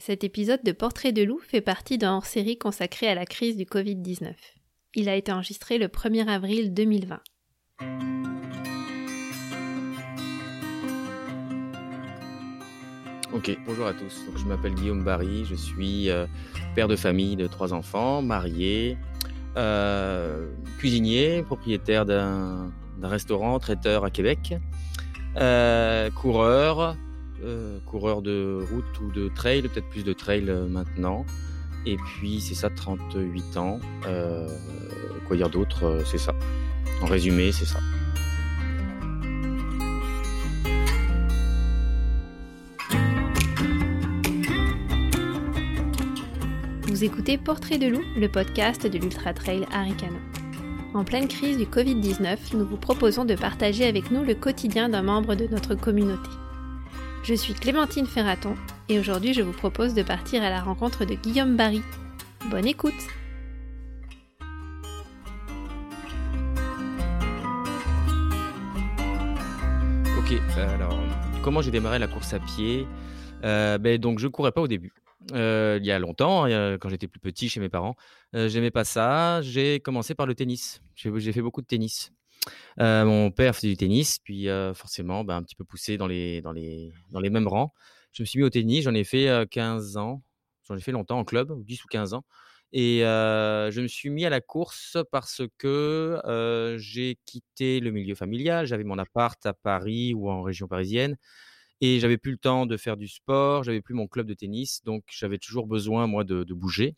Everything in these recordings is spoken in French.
Cet épisode de Portrait de loup fait partie d'un hors-série consacré à la crise du Covid-19. Il a été enregistré le 1er avril 2020. Ok, bonjour à tous. je m'appelle Guillaume Barry, je suis euh, père de famille de trois enfants, marié, euh, cuisinier, propriétaire d'un restaurant, traiteur à Québec, euh, coureur, euh, coureur de route ou de trail, peut-être plus de trail euh, maintenant. Et puis c'est ça, 38 ans. Euh, quoi dire d'autre C'est ça. En résumé, c'est ça. Vous écoutez Portrait de loup, le podcast de l'Ultra Trail Aricano. En pleine crise du Covid-19, nous vous proposons de partager avec nous le quotidien d'un membre de notre communauté. Je suis Clémentine Ferraton et aujourd'hui je vous propose de partir à la rencontre de Guillaume Barry. Bonne écoute Ok, alors comment j'ai démarré la course à pied? Euh, ben, Donc je courais pas au début. Euh, il y a longtemps, quand j'étais plus petit chez mes parents, euh, j'aimais pas ça. J'ai commencé par le tennis. J'ai fait beaucoup de tennis. Euh, mon père faisait du tennis, puis euh, forcément, ben, un petit peu poussé dans les, mêmes rangs. Je me suis mis au tennis, j'en ai fait 15 euh, ans, j'en ai fait longtemps en club, 10 ou 15 ans. Et je me suis mis à la course parce que j'ai quitté le milieu familial, j'avais mon appart à Paris ou en région parisienne, et j'avais plus le temps de faire du sport, j'avais plus mon club de tennis, donc j'avais toujours besoin, moi, de, de bouger.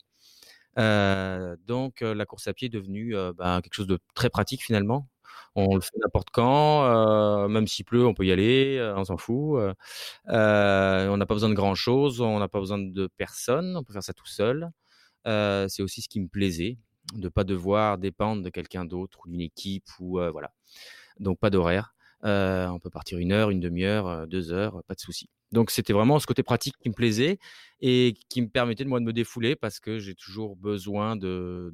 donc la course à pied est devenue ben, quelque chose de très pratique finalement on le fait n'importe quand, euh, même s'il pleut, on peut y aller, euh, on s'en fout. Euh, on n'a pas besoin de grand chose, on n'a pas besoin de personne, on peut faire ça tout seul. c'est aussi ce qui me plaisait, de pas devoir dépendre de quelqu'un d'autre ou d'une équipe ou voilà. Donc pas d'horaire. on peut partir une heure, une demi-heure, deux heures, pas de souci. Donc c'était vraiment ce côté pratique qui me plaisait et qui me permettait de moi de me défouler parce que j'ai toujours besoin de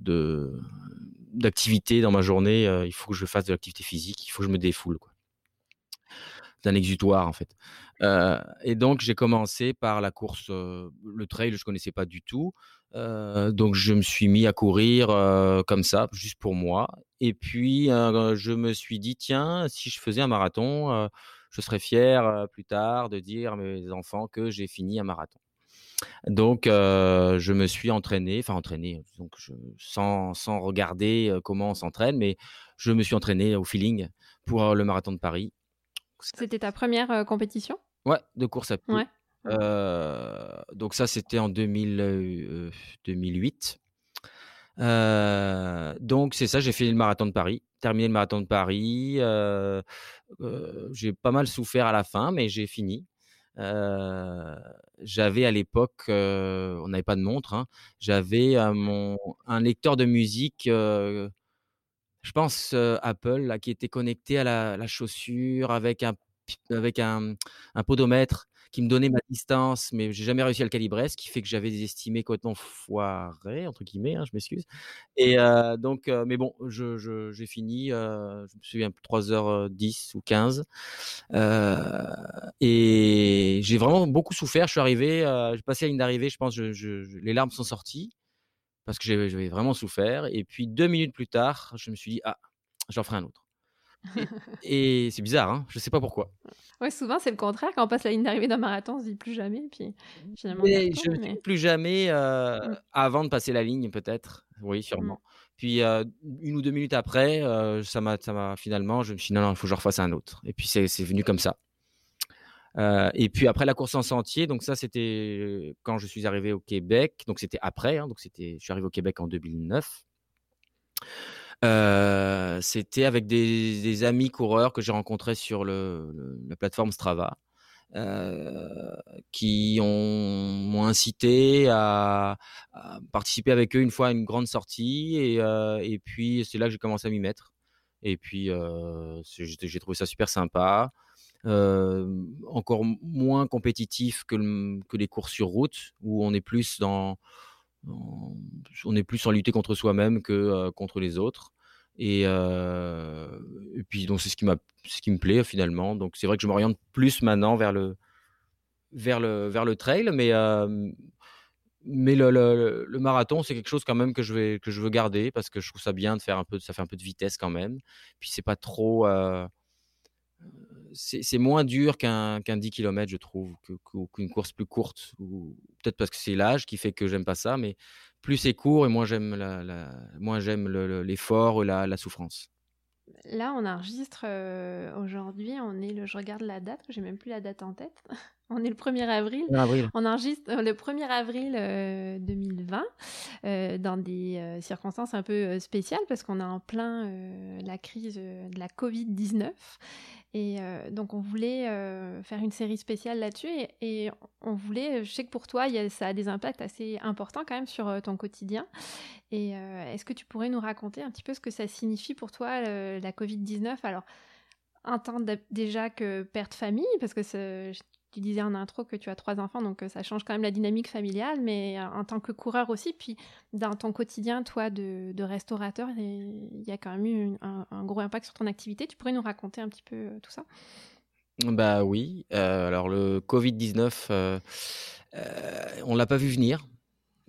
d'activité dans ma journée. Euh, il faut que je fasse de l'activité physique, il faut que je me défoule quoi. C'est un exutoire en fait. Euh, et donc j'ai commencé par la course, euh, le trail, je connaissais pas du tout. donc je me suis mis à courir comme ça, juste pour moi. Et puis je me suis dit tiens, si je faisais un marathon je serais fier plus tard de dire à mes enfants que j'ai fini un marathon. Donc, je me suis entraîné, enfin entraîné, donc sans, sans regarder comment on s'entraîne, mais je me suis entraîné au feeling pour le marathon de Paris. C'était ta première compétition? Ouais, de course à pied. donc ça, c'était en 2000, 2008. donc c'est ça, j'ai fait le marathon de Paris terminé le marathon de Paris. Euh, euh, j'ai pas mal souffert à la fin, mais j'ai fini. J'avais à l'époque, on n'avait pas de montre, hein, j'avais mon un lecteur de musique, je pense Apple, là, qui était connecté à la, la chaussure avec un avec un, un podomètre qui me donnait ma distance, mais j'ai jamais réussi à le calibrer, ce qui fait que j'avais des estimés complètement foirés, entre guillemets, hein, je m'excuse. Et euh, donc, euh, mais bon, je, je, j'ai fini, euh, je me souviens, 3h10 ou 15. Euh, et j'ai vraiment beaucoup souffert. Je suis arrivé, j'ai passé la ligne d'arrivée, je pense, je, je, les larmes sont sorties parce que j'avais vraiment souffert. Et puis deux minutes plus tard, je me suis dit, ah, j'en ferai un autre. Et, c'est bizarre, hein je sais pas pourquoi. Ouais, souvent c'est le contraire. Quand on passe la ligne d'arrivée d'un marathon, on se dit plus jamais. Puis finalement, je ne plus jamais euh, mmh. avant de passer la ligne, peut-être. Oui, sûrement. Mmh. Puis euh, une ou deux minutes après, euh, ça m'a, ça m'a finalement, je me suis dit non, non, il faut que je refasse un autre. Et puis c'est, venu comme ça. et puis après la course en sentier, donc ça c'était quand je suis arrivé au Québec, donc c'était après, hein, donc c'était, je suis arrivé au Québec en 2009. Euh, c'était avec des, amis coureurs que j'ai rencontrés sur la plateforme Strava. Euh, qui m'ont incité à, participer avec eux une fois à une grande sortie et, euh, et puis c'est là que j'ai commencé à m'y mettre et puis j'ai trouvé ça super sympa encore moins compétitif que, que les courses sur route où on est plus dans on est plus en lutter contre soi-même que euh, contre les autres. Et, euh, et puis donc c'est ce qui ce qui me plaît finalement. Donc c'est vrai que je m'oriente plus maintenant vers le vers le vers le trail, mais euh, mais le, marathon, c'est quelque chose quand même que je, vais, que je veux garder parce que je trouve ça bien de faire un peu, ça fait un peu de vitesse quand même. Puis c'est pas trop, c'est moins dur qu'un 10 km, je trouve, qu'une course plus courte. Ou peut-être parce que c'est l'âge qui fait que j'aime pas ça, mais plus c'est court et moins j'aime l'effort ou la, la souffrance. Là, on enregistre euh, aujourd'hui, on est le, je regarde la date, j'ai même plus la date en tête. on est le 1er avril. On enregistre le 1er avril 2020 euh, dans des circonstances un peu spéciales parce qu'on est en plein la crise de la Covid-19 et euh, donc, on voulait euh, faire une série spéciale là-dessus. Et, on voulait, je sais que pour toi, ça a des impacts assez importants quand même sur euh, ton quotidien. Et est-ce que tu pourrais nous raconter un petit peu ce que ça signifie pour toi, la Covid-19 Alors, un temps déjà que perte famille, parce que tu disais en intro que tu as trois enfants, donc euh, ça change quand même la dynamique familiale, mais euh, en tant que coureur aussi, puis dans ton quotidien, toi, de, restaurateur, il y a quand même eu un, gros impact sur ton activité. Tu pourrais nous raconter un petit peu euh, tout ça? Bah oui. alors le Covid-19, on l'a pas vu venir.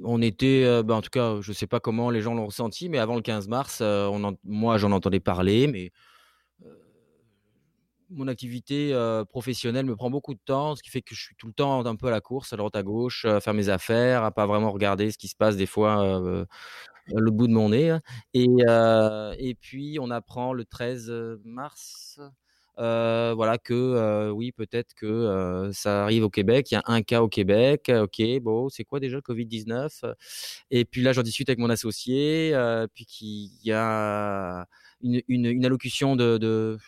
On était, bah, en tout cas, je ne sais pas comment les gens l'ont ressenti, mais avant le 15 mars, moi j'en entendais parler, mais mon activité professionnelle me prend beaucoup de temps, ce qui fait que je suis tout le temps un peu à la course, à droite à gauche, à faire mes affaires, à pas vraiment regarder ce qui se passe des fois le bout de mon nez. Hein. Et, et puis on apprend le 13 mars. voilà que oui peut-être que ça arrive au Québec il y a un cas au Québec ok bon c'est quoi déjà le Covid 19 et puis là j'en discute avec mon associé puis qu'il y a une, allocution de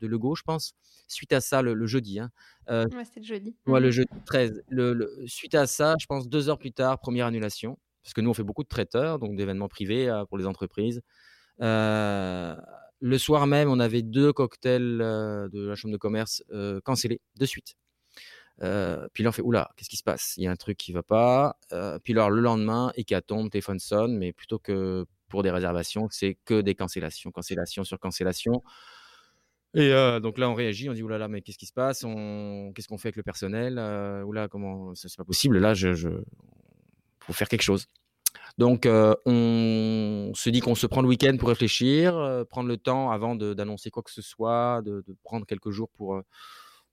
de Legault, je pense. Suite à ça, le, jeudi. Hein, euh, c'était le jeudi. Ouais, le mmh. jeudi 13. Le, suite à ça, je pense deux heures plus tard, première annulation. Parce que nous, on fait beaucoup de traiteurs, donc d'événements privés euh, pour les entreprises. Euh, le soir même, on avait deux cocktails de la chambre de commerce cancellés de suite. puis là, on fait oula, qu'est-ce qui se passe? Il y a un truc qui va pas. puis alors, le lendemain, hécatombe, téléphone sonne, mais plutôt que pour des réservations, c'est que des cancellations, cancellations sur cancellations. Et donc là, on réagit, on dit oulala, mais qu'est-ce qui se passe? Qu'est-ce qu'on fait avec le personnel? Oula, comment C'est pas possible? Là, je... faut faire quelque chose. Donc, on se dit qu'on se prend le week-end pour réfléchir, prendre le temps avant d'annoncer quoi que ce soit, de, prendre quelques jours pour,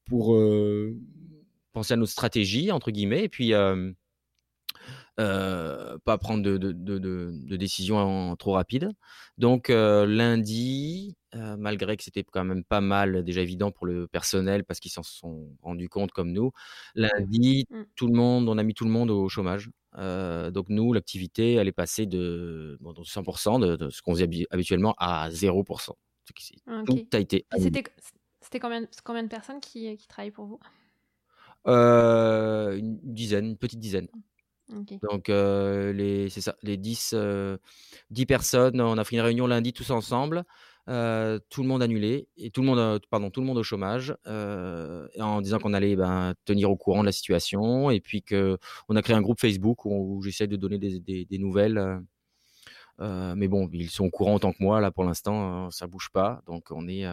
pour penser à notre stratégie, entre guillemets, et puis pas prendre de, de, de, décisions trop rapides. Donc, lundi, malgré que c'était quand même pas mal, déjà évident pour le personnel parce qu'ils s'en sont rendus compte comme nous. Lundi, mmh. tout le monde, on a mis tout le monde au chômage. donc nous, l'activité, elle est passée de, 100% de, ce qu'on faisait habituellement à 0%. Tout a été. C'était combien, combien de personnes qui, qui travaillent pour vous? Une dizaine, une petite dizaine. Donc, les, c'est ça, les 10, 10 personnes, on a fait une réunion lundi tous ensemble. Euh, tout le monde annulé et tout le monde, euh, pardon, tout le monde au chômage, euh, en disant qu'on allait ben, tenir au courant de la situation et puis que on a créé un groupe Facebook où, j'essaie de donner des, nouvelles. mais bon, ils sont au courant autant que moi là pour l'instant, ça bouge pas, donc on est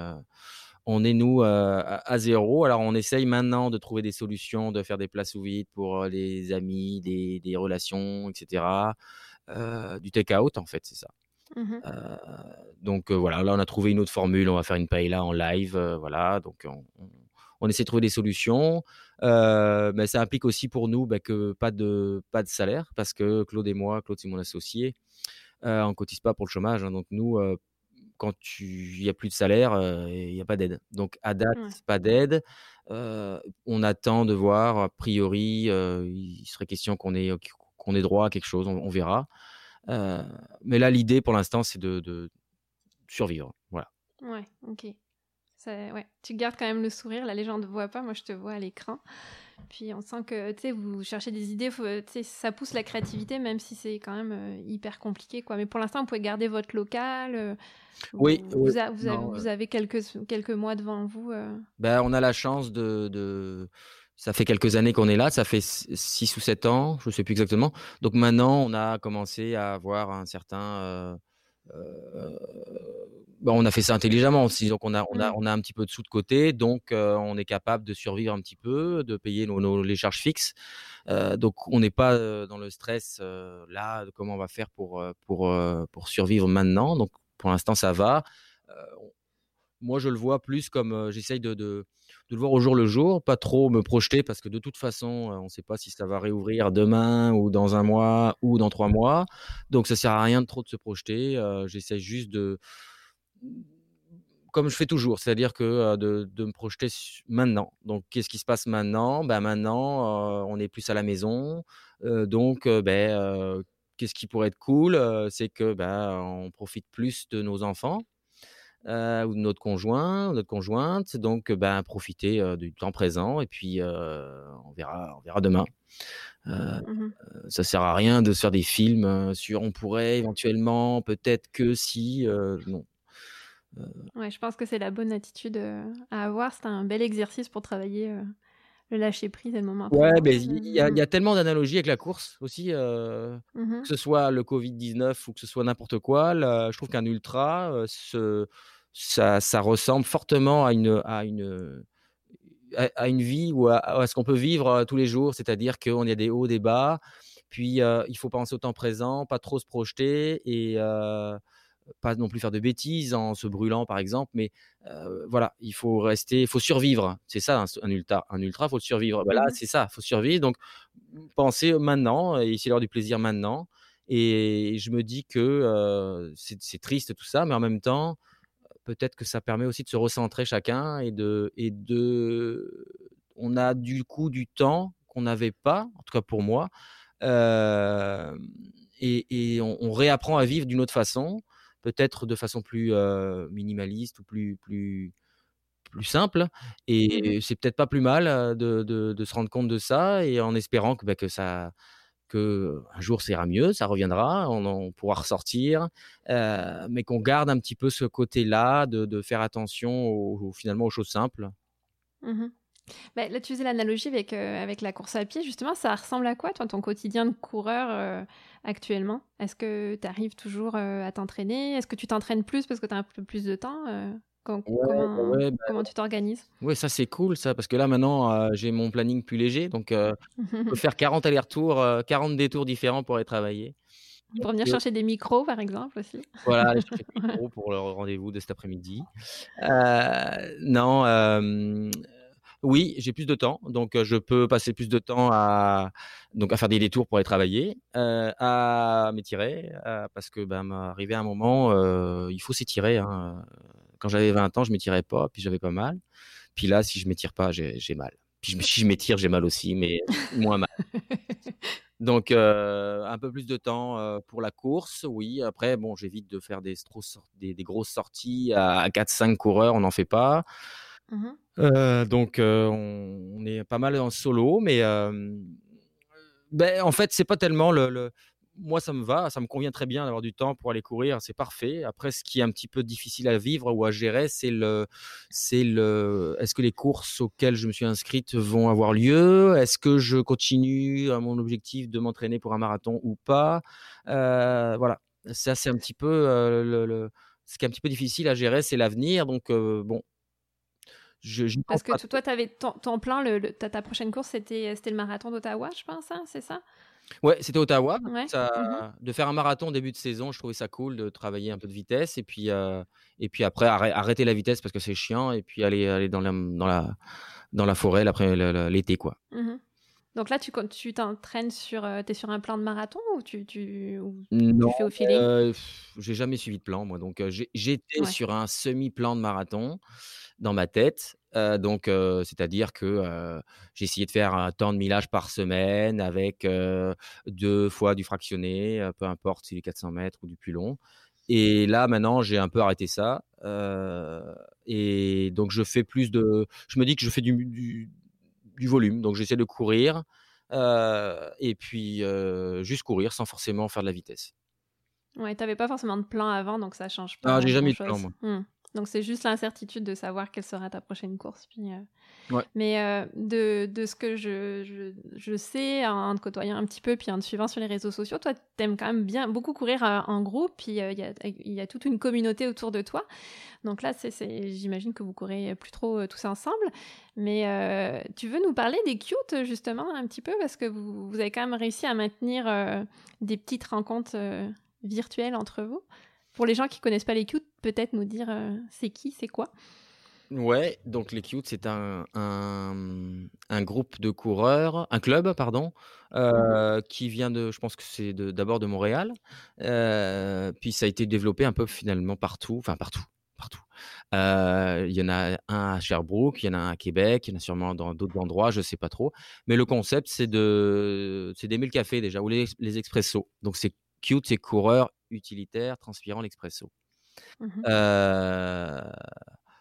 on est nous à, zéro. Alors on essaye maintenant de trouver des solutions, de faire des places ouvertes pour les amis, des, des relations, etc. du take out en fait, c'est ça. Mmh donc voilà, là on a trouvé une autre formule, on va faire une paella en live, voilà, donc on, essaie de trouver des solutions, mais ça implique aussi pour nous bah, que pas de, pas de salaire, parce que Claude et moi, Claude c'est mon associé, on ne cotise pas pour le chômage, hein, donc nous, quand il n'y a plus de salaire, il n'y a pas d'aide. Donc à date, pas d'aide. on attend de voir, a priori, il serait question qu'on ait, qu'on ait droit à quelque chose, on verra. Euh, mais là, l'idée pour l'instant, c'est de, survivre. Voilà. Ouais, ok. Ouais. Tu gardes quand même le sourire. La légende ne voit pas. Moi, je te vois à l'écran. Puis on sent que tu sais, vous cherchez des idées. ça pousse la créativité, même si c'est quand même euh, hyper compliqué. Quoi. Mais pour l'instant, vous pouvez garder votre local. Euh, oui. Vous, vous, avez, vous, avez, quelques, quelques mois devant vous. Ben, on a la chance de, de ça fait quelques années qu'on est là, ça fait 6 ou 7 ans, je ne sais plus exactement. Donc maintenant, on a commencé à avoir un certain, euh, bah, on a fait ça intelligemment aussi. Donc, on a, on a, Mmh. on a un petit peu de sous de côté. Donc, euh, on est capable de survivre un petit peu, de payer nos, nos- les charges fixes. Euh, donc, on n'est pas euh, dans le stress euh, là de comment on va faire pour, euh, pour, euh, pour survivre maintenant. Donc, pour l'instant, ça va. Euh, moi, je le vois plus comme euh, j'essaye de, de, de le voir au jour le jour, pas trop me projeter parce que de toute façon, euh, on ne sait pas si ça va réouvrir demain ou dans un mois ou dans trois mois. Donc, ça sert à rien de trop de se projeter. Euh, j'essaye juste de comme je fais toujours, c'est-à-dire que euh, de, me projeter maintenant. Donc, qu'est-ce qui se passe maintenant? Ben, Maintenant, on est plus à la maison. Donc, ben, qu'est-ce qui pourrait être cool? C'est que ben, on profite plus de nos enfants euh, ou de notre conjoint, notre conjointe. Donc, euh, ben, profiter euh, du temps présent et puis euh, on, verra, on verra demain. Euh, Mmh ça sert à rien de se faire des films sur on pourrait éventuellement, peut-être que si. non. Ouais, je pense que c'est la bonne attitude à avoir. C'est un bel exercice pour travailler le lâcher prise et le moment Ouais, mais il y, a- y a tellement d'analogies avec la course aussi, euh, Mhm. que ce soit le Covid-19 ou que ce soit n'importe quoi. là, je trouve qu'un ultra, euh, ce- ça, ça ressemble fortement à une, à une, à, à une vie ou à, à ce qu'on peut vivre euh, tous les jours, c'est-à-dire qu'on y a des hauts, des bas. Puis euh, il faut penser au temps présent, pas trop se projeter et pas non plus faire de bêtises en se brûlant, par exemple. Mais euh, voilà, il faut rester, il faut survivre. C'est ça un, ultra. Un ultra, faut le survivre. Ben là, Mhm. c'est ça, faut survivre. Donc penser maintenant et essayer d'avoir du plaisir maintenant. Et je me dis que euh, c'est c'est triste tout ça, mais en même temps, peut-être que ça permet aussi de se recentrer chacun et de, et de on a du coup du temps qu'on n'avait pas, en tout cas pour moi, euh, et, et on, on réapprend à vivre d'une autre façon, peut-être de façon plus minimaliste ou plus, plus, plus simple. Mhm. Et c'est peut-être pas plus mal de, de- de se rendre compte de ça et en espérant que, bah, que ça que un jour ça ira mieux, ça reviendra, on, pourra ressortir, euh, mais qu'on garde un petit peu ce côté-là de, de faire attention aux- finalement aux choses simples. Mhm. Bah, là, tu faisais l'analogie avec, euh, avec la course à pied. Justement, ça ressemble à quoi, toi, ton quotidien de coureur euh, actuellement? Est-ce que tu arrives toujours euh, à t'entraîner? Est-ce que tu t'entraînes plus parce que tu as un peu plus de temps com- Ouais, comment, ouais, bah, comment tu t'organises? ouais, ça c'est cool ça, parce que là maintenant j'ai mon planning plus léger, donc je peux faire 40 allers-retours, euh, 40 détours différents pour aller travailler. Pour venir chercher des micros, par exemple, aussi Voilà, aller chercher le micro pour le rendez-vous de cet après-midi. Euh, non, euh, oui, j'ai plus de temps, donc je peux passer plus de temps à, donc à faire des détours pour aller travailler, à m'étirer, parce que ben, arrivé à un moment, il faut s'étirer. hein. Quand j'avais 20 ans, je m'étirais pas, puis j'avais pas mal. Puis là, si je m'étire pas, j'ai mal. Puis si je m'étire, j'ai mal aussi, mais moins mal. Donc, un peu plus de temps pour la course, oui. Après, bon, j'évite de faire des, des grosses sorties à 4-5 coureurs, on n'en fait pas. Mhm. Euh, donc, euh, on, est pas mal en solo, mais euh, ben, en fait, c'est pas tellement le, Moi, ça me va, ça me convient très bien d'avoir du temps pour aller courir, c'est parfait. Après, ce qui est un petit peu difficile à vivre ou à gérer, c'est le, c'est le. Est-ce que les courses auxquelles je me suis inscrite vont avoir lieu? Est-ce que je continue à mon objectif de m'entraîner pour un marathon ou pas? Voilà, ça c'est un petit peu le, Ce qui est un petit peu difficile à gérer, c'est l'avenir. Donc bon, je, Parce que pas toi, tu avais ton, ton plan, le, le- ta, ta prochaine course, c'était le marathon d'Ottawa, je pense, hein, c'est ça? Ouais, c'était Ottawa. Ouais. Ça, Mhm. De faire un marathon au début de saison, je trouvais ça cool de travailler un peu de vitesse et puis, euh, et puis après arrê- arrêter la vitesse parce que c'est chiant et puis aller, aller dans, la, dans, la, dans la forêt l'été. quoi. Mhm. Donc là, tu tu t'entraînes sur, euh, t'es sur un plan de marathon ou tu, tu, ou Non, tu fais au feeling euh, j'ai jamais suivi de plan moi. Donc euh, j'étais Ouais. sur un semi-plan de marathon dans ma tête. Euh, donc c'est-à-dire que j'ai essayé de faire un temps de millage par semaine avec deux fois du fractionné, peu importe si du 400 mètres ou du plus long. Et là maintenant j'ai un peu arrêté ça. euh, et donc je fais plus de. Je me dis que je fais du, du, du volume. Donc j'essaie de courir. euh, et puis juste courir sans forcément faire de la vitesse. Ouais, t'avais pas forcément de plan avant, donc ça change Ah, pas j'ai jamais eu de plan, moi. Hmm. Donc c'est juste l'incertitude de savoir quelle sera ta prochaine course. Puis, Mais de, de, ce que je, je, je, sais en te côtoyant un petit peu, puis en te suivant sur les réseaux sociaux, toi, tu aimes quand même bien beaucoup courir en groupe, puis il y, a, y, a, toute une communauté autour de toi. Donc là, j'imagine que vous courez plus trop tous ensemble. Mais tu veux nous parler des cute justement un petit peu, parce que vous, vous avez quand même réussi à maintenir des petites rencontres virtuelles entre vous. Pour les gens qui connaissent pas les cute, peut-être nous dire c'est qui, c'est quoi? Ouais, donc les Cute, c'est un, un, groupe de coureurs, un club, pardon, mmh qui vient de, je pense que c'est d'abord de, Montréal, puis ça a été développé un peu finalement partout, enfin partout, partout. Il y en a un à Sherbrooke, il y en a un à Québec, il y en a sûrement dans d'autres endroits, je sais pas trop. Mais le concept, c'est de, c'est d'aimer le café déjà, ou les, les expressos. Donc c'est Cute, c'est coureur utilitaire transpirant l'expresso. Mmh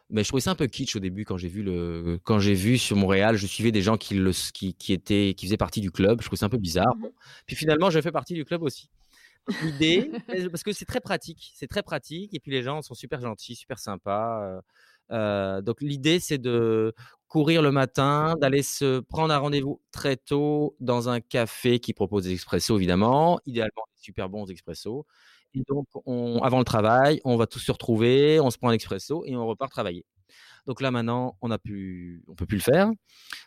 mais je trouvais ça un peu kitsch au début quand j'ai vu le quand j'ai vu sur Montréal, je suivais des gens qui le qui, qui étaient qui faisaient partie du club. Je trouvais ça un peu bizarre. Mmh puis finalement, je fais partie du club aussi. L'idée, parce que c'est très pratique, c'est très pratique. Et puis les gens sont super gentils, super sympas. Euh, donc l'idée, c'est de courir le matin, d'aller se prendre un rendez-vous très tôt dans un café qui propose des expressos, évidemment, idéalement des super bons expressos. Et donc, on, avant le travail, on va tous se retrouver, on se prend un expresso et on repart travailler. Donc là, maintenant, on ne peut plus le faire.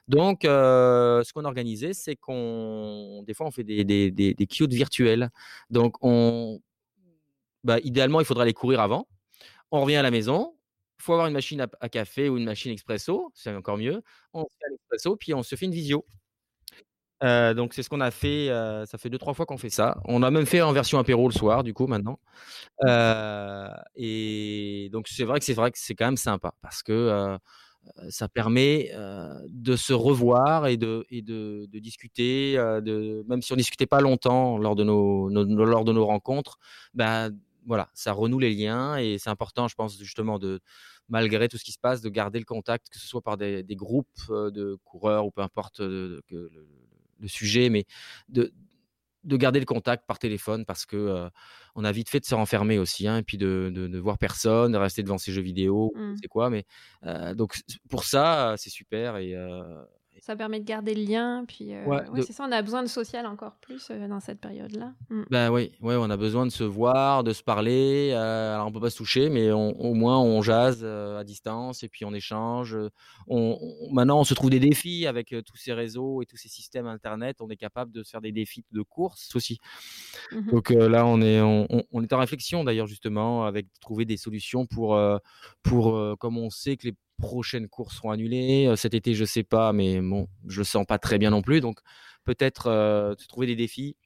Donc, euh, ce qu'on a organisé, c'est qu'on, des fois, on fait des, des, des, virtuels. Donc, on, bah, idéalement, il faudra aller courir avant. On revient à la maison. Il faut avoir une machine à, café ou une machine expresso, c'est encore mieux. On fait l'expresso, puis on se fait une visio donc c'est ce qu'on a fait, ça fait deux trois fois qu'on fait ça. On a même fait en version apéro le soir du coup maintenant. et donc c'est vrai que c'est vrai que c'est quand même sympa parce que, ça permet, de se revoir et de discuter, même si on discutait pas longtemps lors de nos rencontres, bah, voilà, ça renoue les liens et c'est important je pense justement de malgré tout ce qui se passe, de garder le contact, que ce soit par des groupes, de coureurs ou peu importe, le sujet, mais de, de garder le contact par téléphone parce que on a vite fait de se renfermer aussi, hein, et puis de, de, voir personne, de rester devant ses jeux vidéo, mmh. c'est quoi. Mais donc pour ça, c'est super et, ça permet de garder le lien, puis euh, ouais, c'est ça, on a besoin de social encore plus euh, dans cette période-là. Mm. Ben oui, ouais, on a besoin de se voir, de se parler. Euh, alors on peut pas se toucher, mais au moins on jase à distance et puis on échange. On, maintenant, on se trouve des défis avec tous ces réseaux et tous ces systèmes internet. On est capable de se faire des défis de course aussi. Mm-hmm. Donc là, on est, on, est en réflexion d'ailleurs justement avec trouver des solutions pour, pour comme on sait que les prochaines courses seront annulées. Cet été, je sais pas, mais bon, je le sens pas très bien non plus. Donc, peut-être euh, trouver des défis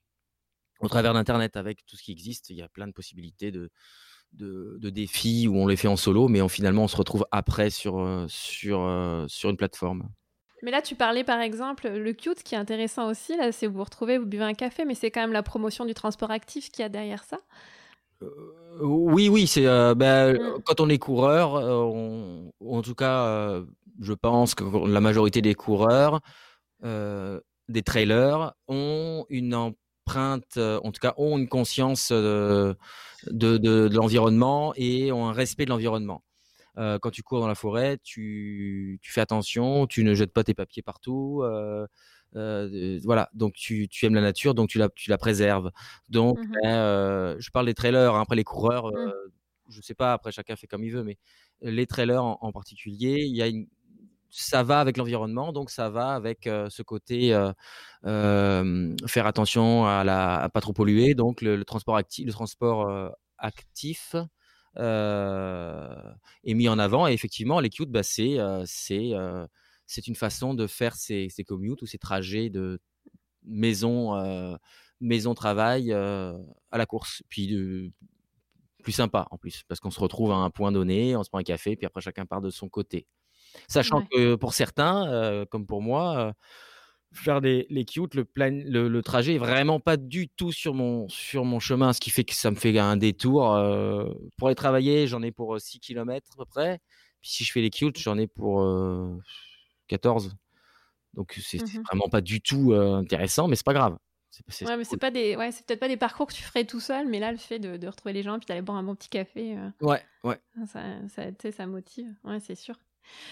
au travers d'Internet avec tout ce qui existe. Il y a plein de possibilités de, de, défis où on les fait en solo, mais finalement, on se retrouve après sur, sur, sur une plateforme. Mais là, tu parlais par exemple, le cute, qui est intéressant aussi, là, c'est vous vous retrouvez, vous buvez un café, mais c'est quand même la promotion du transport actif qui y a derrière ça. Oui, oui, c'est euh, ben, mmh. quand on est coureur, euh, en tout cas, euh, je pense que la majorité des coureurs, des trailers, ont une empreinte, en tout cas, ont une conscience de, de, l'environnement et ont un respect de l'environnement. quand tu cours dans la forêt, tu, tu, fais attention, tu ne jettes pas tes papiers partout. Euh, voilà, donc tu, tu, aimes la nature, donc tu la, tu la préserves. Donc, mmh ben, euh, je parle des trailers. Hein, après, les coureurs, euh, je sais pas. Après, chacun fait comme il veut, mais les trailers en, particulier, il y a une, ça va avec l'environnement, donc ça va avec ce côté faire attention à la pas trop polluer, donc le, transport actif, le transport actif est mis en avant. Et effectivement, les cute, bah, c'est c'est une façon de faire ces, ces commutes ou ces trajets de maison, euh, maison travail euh, à la course. Puis plus sympa en plus, parce qu'on se retrouve à un point donné, on se prend un café, puis après chacun part de son côté. Sachant que pour certains, euh, comme pour moi, faire les cute, le, plan, le, trajet est vraiment pas du tout sur mon, sur mon chemin, ce qui fait que ça me fait un détour. pour aller travailler, j'en ai pour 6 km à peu près. Puis si je fais les cute, j'en ai pour 14. Donc c'est mmh vraiment pas du tout intéressant, mais c'est pas grave. C'est, ouais, mais c'est pas des, ouais, c'est peut-être pas des parcours que tu ferais tout seul, mais là, le fait de, retrouver les gens, puis d'aller boire un bon petit café, ouais, ouais, ça, ça, ça motive, ouais, c'est sûr.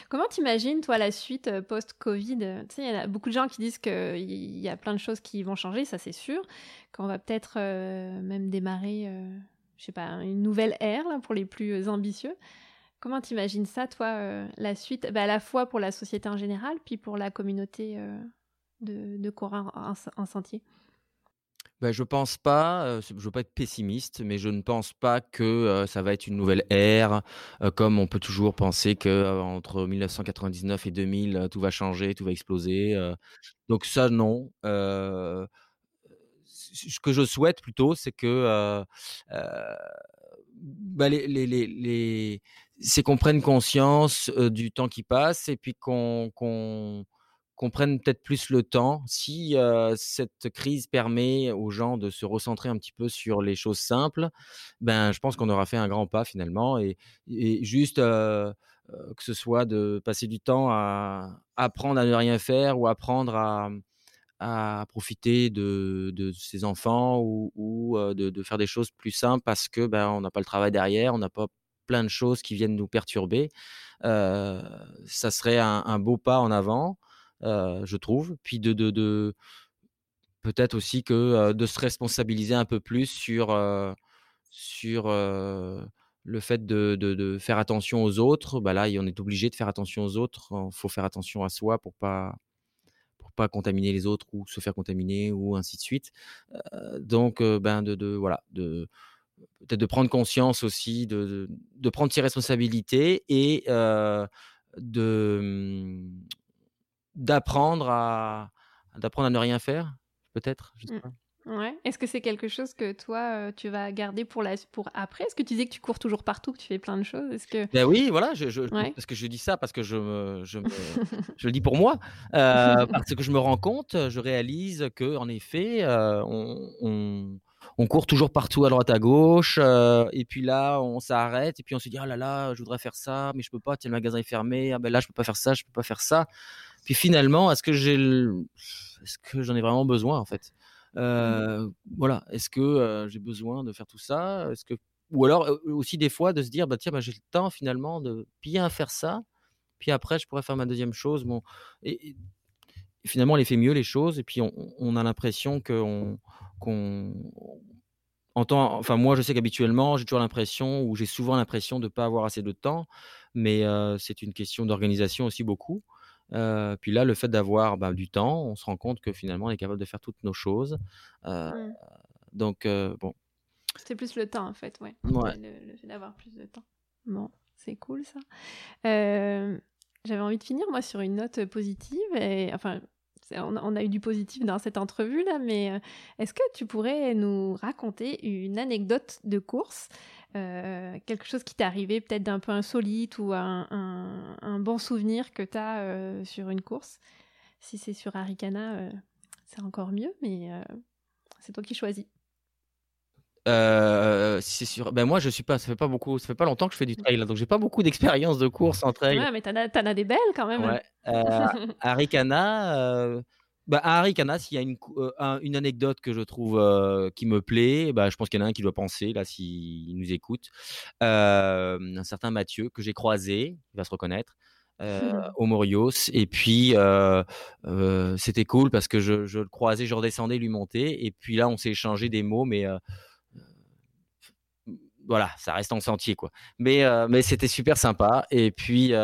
Comment t'imagines, toi, la suite post-Covid Tu sais, il y a beaucoup de gens qui disent qu'il y a plein de choses qui vont changer, ça c'est sûr, qu'on va peut-être euh, même démarrer, je sais pas, une nouvelle ère pour les plus ambitieux. Comment t'imagines ça, toi, la suite, bah, à la fois pour la société en général, puis pour la communauté de, de coureurs en sentier ben, je pense pas, je veux pas être pessimiste, mais je ne pense pas que ça va être une nouvelle ère, comme on peut toujours penser que entre 1999 et 2000, tout va changer, tout va exploser. donc ça, non. ce que je souhaite plutôt, c'est que bah, les, les, les, c'est qu'on prenne conscience du temps qui passe et puis qu'on qu'on prenne peut-être plus le temps. Si cette crise permet aux gens de se recentrer un petit peu sur les choses simples, ben, je pense qu'on aura fait un grand pas finalement. Et, juste que ce soit de passer du temps à apprendre à ne rien faire ou apprendre à, à profiter de, de, ses enfants ou, de, faire des choses plus simples parce que ben, on n'a pas le travail derrière, on n'a pas plein de choses qui viennent nous perturber. ça serait un beau pas en avant je trouve. Puis de, de, de peut-être aussi que de se responsabiliser un peu plus sur, sur le fait de, de, de, faire attention aux autres. Bah là, on est obligé de faire attention aux autres. Il faut faire attention à soi pour pas pas contaminer les autres ou se faire contaminer ou ainsi de suite. donc, ben de, de voilà, de peut-être de prendre conscience aussi, de, de, prendre ses responsabilités et de mmh, d'apprendre à d'apprendre à ne rien faire, peut-être. Mmh. Ouais. Est-ce que c'est quelque chose que toi tu vas garder pour la pour après? Est-ce que tu disais que tu cours toujours partout, que tu fais plein de choses? Est-ce que ben oui, voilà, je, je parce que je dis ça parce que je me, je, je le dis pour moi euh, parce que je me rends compte, je réalise que en effet, on, on, on, court toujours partout à droite à gauche et puis là on s'arrête et puis on se dit ah là là, je voudrais faire ça, mais je peux pas, tiens le magasin est fermé, ah ben là je peux pas faire ça, je peux pas faire ça. Puis finalement, est-ce que j'ai, est-ce que j'en ai vraiment besoin en fait? Euh, Voilà, est-ce que euh, j'ai besoin de faire tout ça? Est-ce que ou alors euh, aussi des fois de se dire bah tiens bah, j'ai le temps finalement de bien faire ça, puis après je pourrais faire ma deuxième chose. Finalement on les fait mieux les choses et puis on, a l'impression qu'on qu'on entend. Enfin moi je sais qu'habituellement j'ai toujours l'impression ou j'ai souvent l'impression de ne pas avoir assez de temps, mais c'est une question d'organisation aussi beaucoup puis là, le fait d'avoir bah, du temps, on se rend compte que finalement, on est capable de faire toutes nos choses. Mmh. Donc, bon. C'est plus le temps, en fait, ouais. Le, fait d'avoir plus de temps. Bon, c'est cool ça. J'avais envie de finir, moi, sur une note positive. Et, enfin, on a, eu du positif dans cette entrevue là, mais est-ce que tu pourrais nous raconter une anecdote de course euh, quelque chose qui t'est arrivé peut-être d'un peu insolite ou un, bon souvenir que tu as euh, sur une course? Si c'est sur Arikana, euh, c'est encore mieux, mais c'est toi qui choisis. C'est sûr. Ben moi, je suis pas. Ça fait pas beaucoup. Ça fait pas longtemps que je fais du trail, donc j'ai pas beaucoup d'expérience de course en trail. Ouais, mais t'en as, as, des belles quand même. Ouais. Arikana, bah, à Harry Canas, il y a une, euh, une, anecdote que je trouve euh, qui me plaît. Bah, je pense qu'il y en a un qui doit penser, là, s'il nous écoute. Euh, un certain Mathieu, que j'ai croisé, il va se reconnaître, au Morios. Et puis, c'était cool parce que je, je, le croisais, je redescendais, lui monter. Et puis là, on s'est échangé des mots, mais voilà, ça reste en sentier, quoi. Mais, mais c'était super sympa. Et puis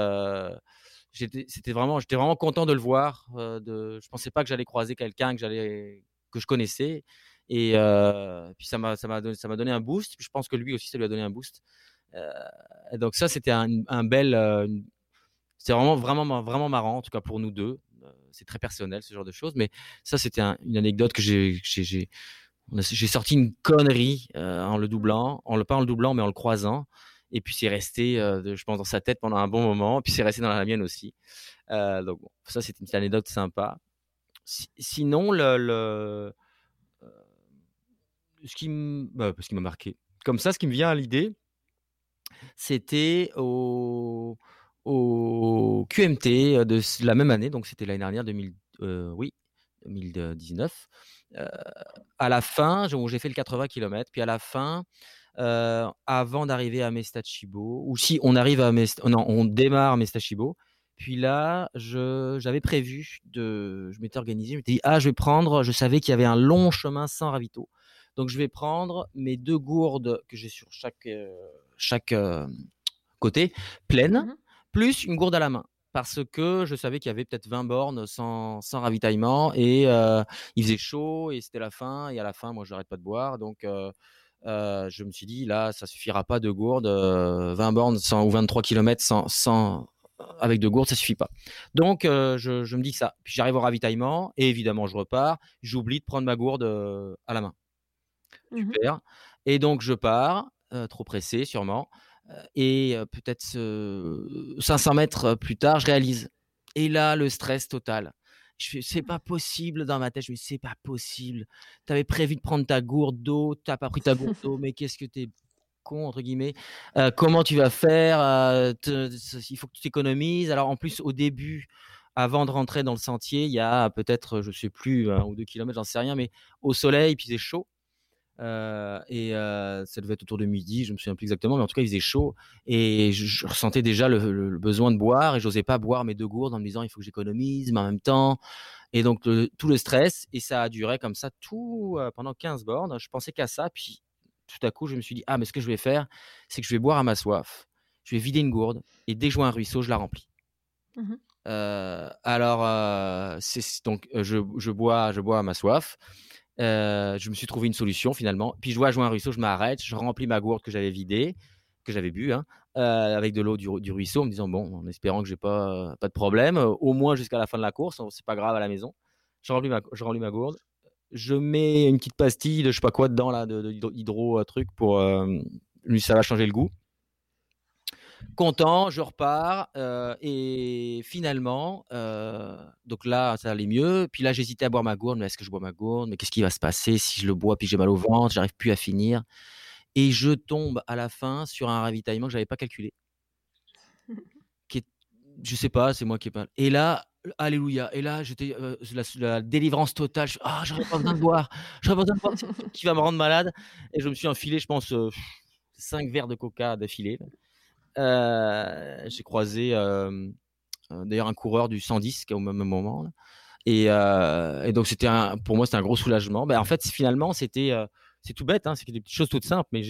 c'était vraiment, j'étais vraiment content de le voir. Euh, de, je pensais pas que j'allais croiser quelqu'un que j'allais, que je connaissais. Et euh, puis ça m'a, ça m'a donné, ça m'a donné un boost. je pense que lui aussi, ça lui a donné un boost. Euh, donc ça, c'était un, bel, euh, c'est vraiment, vraiment, vraiment marrant, en tout cas pour nous deux. Euh, c'est très personnel ce genre de choses, mais ça, c'était une anecdote que j'ai, j'ai, sorti une connerie en le doublant, en le pas en le doublant, mais en le croisant. Et puis c'est resté, euh, je pense, dans sa tête pendant un bon moment. Et puis c'est resté dans la mienne aussi. Euh, donc ça c'était une petite anecdote sympa. sinon, le, le euh, ce qui bah, m'a marqué, comme ça, ce qui me vient à l'idée, c'était au, QMT de la même année, donc c'était l'année dernière, 2000, oui, 2019. À la fin, j'ai fait le 80 km, puis à la fin, avant d'arriver à Mestachibo, ou si on arrive à non, on démarre Mestachibo, puis là, j'avais prévu de, je m'étais organisé, je m'étais dit ah je vais prendre, je savais qu'il y avait un long chemin sans ravito, donc je vais prendre mes deux gourdes que j'ai sur chaque chaque côté pleines, mmh plus une gourde à la main parce que je savais qu'il y avait peut-être 20 bornes sans, sans ravitaillement et il faisait chaud et c'était la fin et à la fin moi je n'arrête pas de boire. Donc je me suis dit là ça suffira pas de gourde 20 bornes ou 23 km sans, sans avec deux gourdes ça suffit pas. Donc je, me dis que ça puis j'arrive au ravitaillement et évidemment je repars. J'oublie de prendre ma gourde à la main. Mmh super. Et donc je pars trop pressé sûrement et peut-être 500 mètres plus tard, je réalise. Et là, le stress total. Je c'est pas possible dans ma tête. Je me dis, c'est pas possible. Tu avais prévu de prendre ta gourde d'eau, tu pas pris ta gourde d'eau, mais qu'est-ce que tu es con, entre guillemets. comment tu vas faire Il faut que tu t'économises. Alors, en plus, au début, avant de rentrer dans le sentier, il y a peut-être, je sais plus, un ou deux kilomètres, j'en sais rien, mais au soleil, puis c'est chaud et ça devait être autour de midi, je me souviens plus exactement, mais en tout cas il faisait chaud et je, ressentais déjà le, besoin de boire et j'osais pas boire mes deux gourdes en me disant il faut que j'économise, mais en même temps et donc tout le stress et ça a duré comme ça tout pendant 15 bornes. Je pensais qu'à ça, puis tout à coup je me suis dit ah mais ce que je vais faire, c'est que je vais boire à ma soif, je vais vider une gourde et dès que je vois un ruisseau, je la remplis. Mmh alors c'est donc je, je, bois, je bois à ma soif. Euh, je me suis trouvé une solution finalement. Puis je vois jouer un ruisseau, je m'arrête, je remplis ma gourde que j'avais vidée, que j'avais bu, hein, euh, avec de l'eau du, ruisseau, en me disant bon, en espérant que j'ai pas pas de problème, au moins jusqu'à la fin de la course, c'est pas grave à la maison. Je remplis ma, gourde, je mets une petite pastille de je sais pas quoi dedans là, de, hydro euh, truc pour lui ça va changer le goût content, je repars euh, et finalement, euh, donc là, ça allait mieux. Puis là, j'hésitais à boire ma gourde. Mais est-ce que je bois ma gourde? Mais qu'est-ce qui va se passer si je le bois puis j'ai mal au ventre J'arrive plus à finir? Et je tombe à la fin sur un ravitaillement que j'avais pas calculé. Qui est, je sais pas, c'est moi qui ai pas. Et là, alléluia. Et là, j'étais euh, la, délivrance totale. ah, j'aurais pas besoin de boire. J'aurais pas besoin de boire. qui va me rendre malade? Et je me suis enfilé, je pense, cinq verres de coca d'affilée. Euh, j'ai croisé euh, d'ailleurs un coureur du 110 qui est au même moment. Et, euh, donc c'était pour moi c'était un gros soulagement. Ben, en fait finalement c'était c'est tout bête, hein, c'est des petites choses toutes simples, mais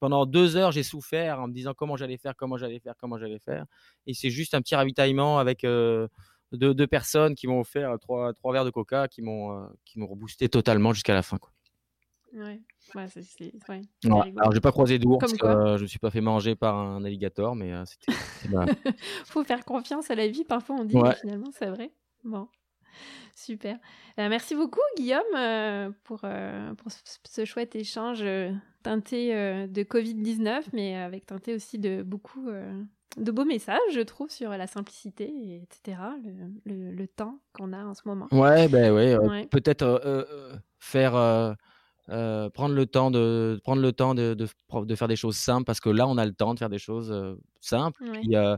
pendant deux heures, j'ai souffert en me disant comment j'allais faire, comment j'allais faire, comment j'allais faire. Et c'est juste un petit ravitaillement avec deux, personnes qui m'ont offert trois, verres de coca qui m'ont qui m'ont reboosté totalement jusqu'à la fin. Ouais. Ouais, c'est, ouais, alors, j'ai pas croisé d'ours, euh, je me suis pas fait manger par un alligator, mais euh, c'était. Faut faire confiance à la vie, parfois on dit, finalement, c'est vrai. Bon, super. Euh, merci beaucoup, Guillaume, pour, pour ce chouette échange teinté de Covid-19, mais avec teinté aussi de beaucoup de beaux messages, je trouve, sur la simplicité, etc., le, le, temps qu'on a en ce moment. Ouais, ben ouais, peut-être faire euh, prendre le temps de prendre le temps de, de, faire des choses simples parce que là on a le temps de faire des choses simples euh,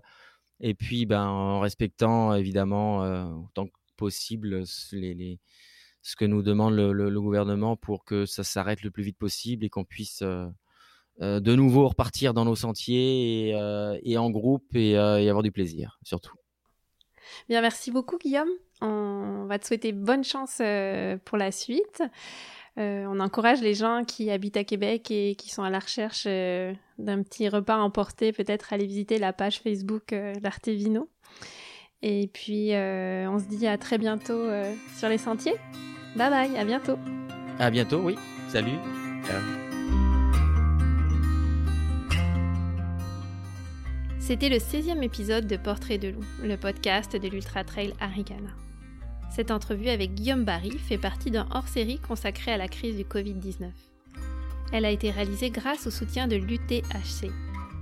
et puis ben en respectant évidemment autant que possible les, les, ce que nous demande le, le, gouvernement pour que ça s'arrête le plus vite possible et qu'on puisse de nouveau repartir dans nos sentiers et, et en groupe et, et, avoir du plaisir surtout. Bien, merci beaucoup Guillaume. On va te souhaiter bonne chance pour la suite. Euh, on encourage les gens qui habitent à Québec et qui sont à la recherche euh, d'un petit repas emporté, peut-être aller visiter la page Facebook euh, d'Artevino. Et puis, on se dit à très bientôt sur les sentiers. Bye bye, à bientôt. À bientôt, oui. Salut. C'était le 16e épisode de Portrait de loup, le podcast de l'Ultra Trail Aricana. Cette entrevue avec Guillaume Barry fait partie d'un hors-série consacré à la crise du Covid-19. Elle a été réalisée grâce au soutien de l'UTHC.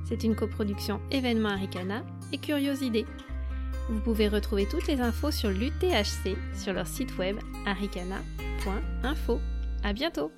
C'est une coproduction événement Aricana et Curiosité. Vous pouvez retrouver toutes les infos sur l'UTHC sur leur site web aricana.info. À bientôt!